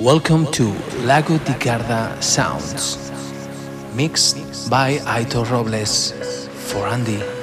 Welcome to Lago di Garda Sounds, mixed by Aitor Robles for Andy.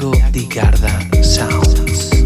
Santiago Di Garda Sounds.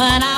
but I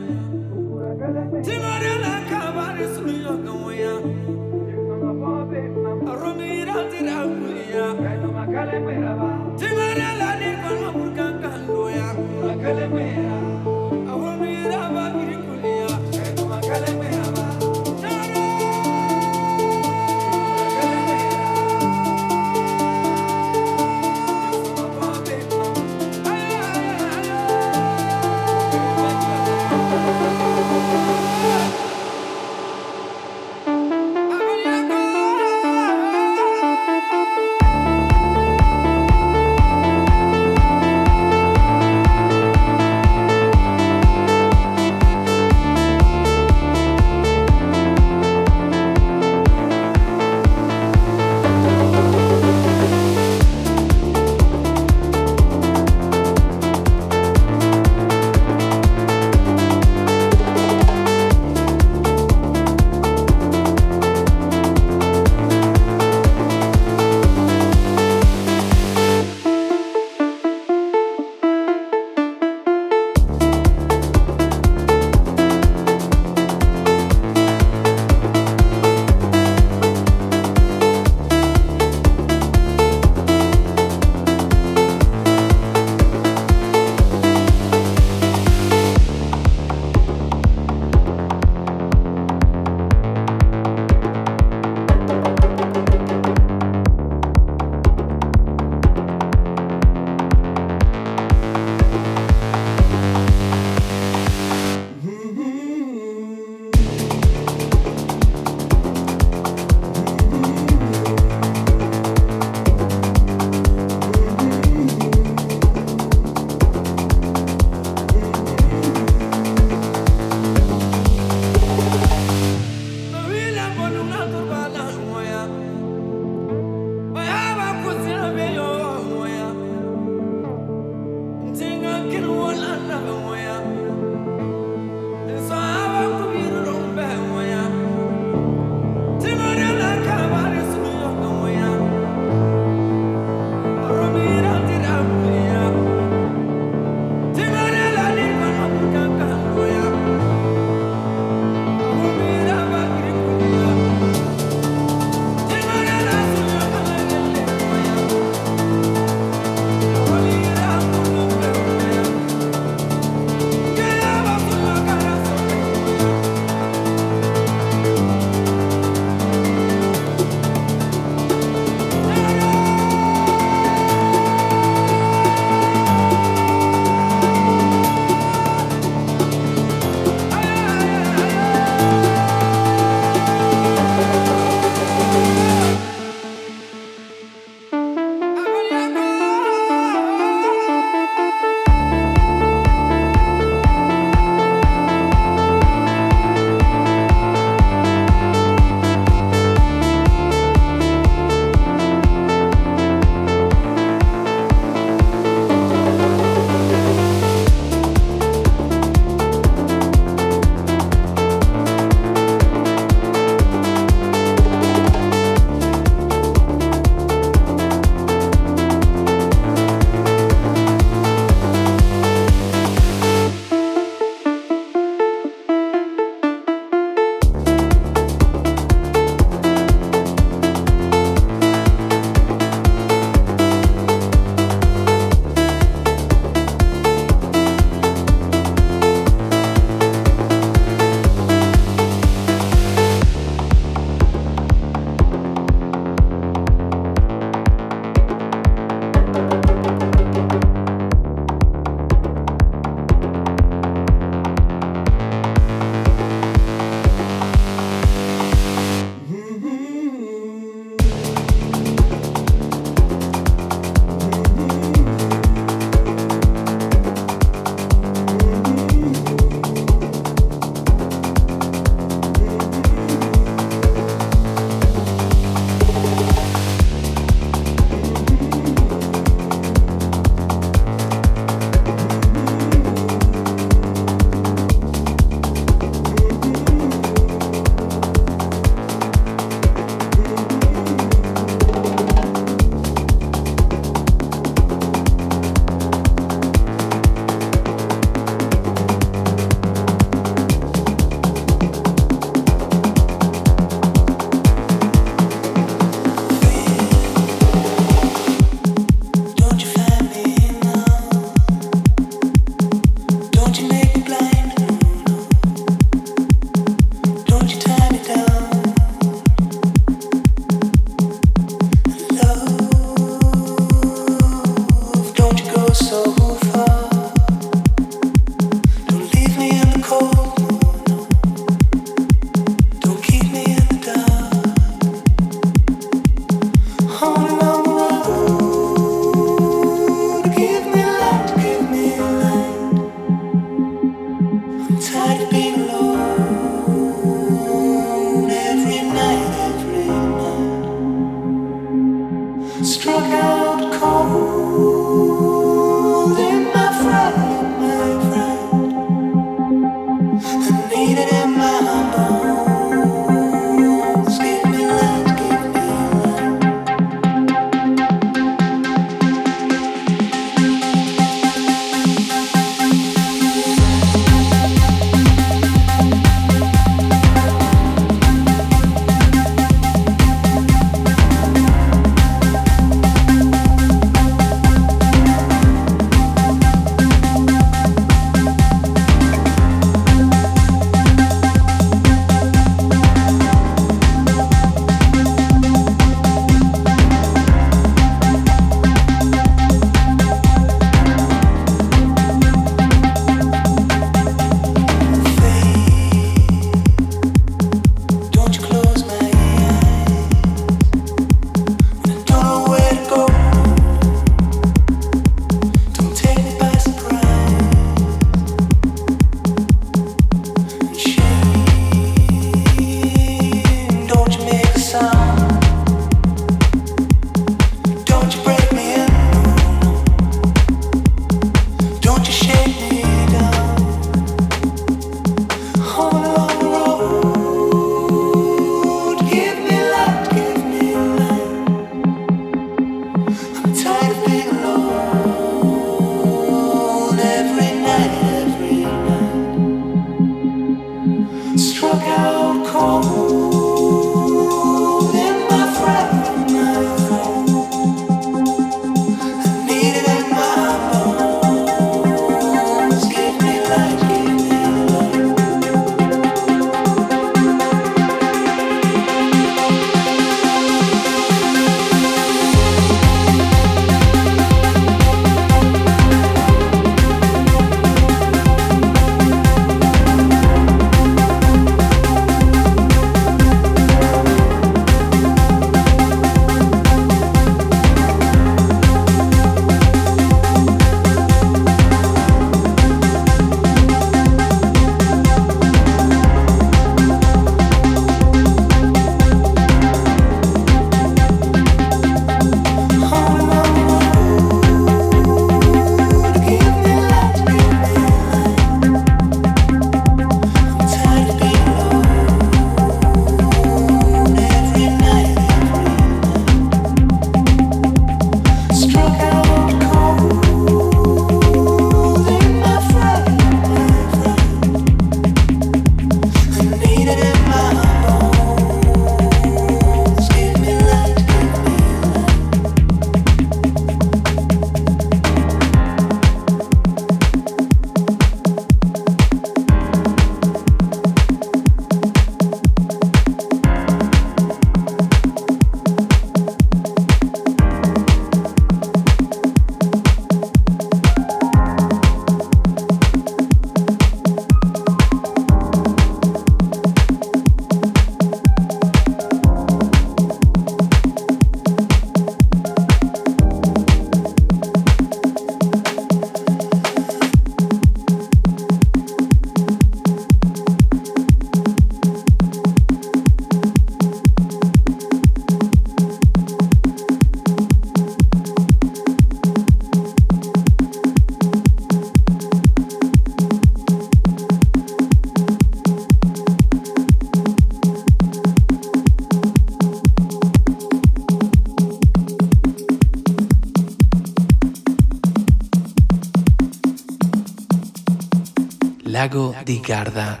Lago di Garda Sounds.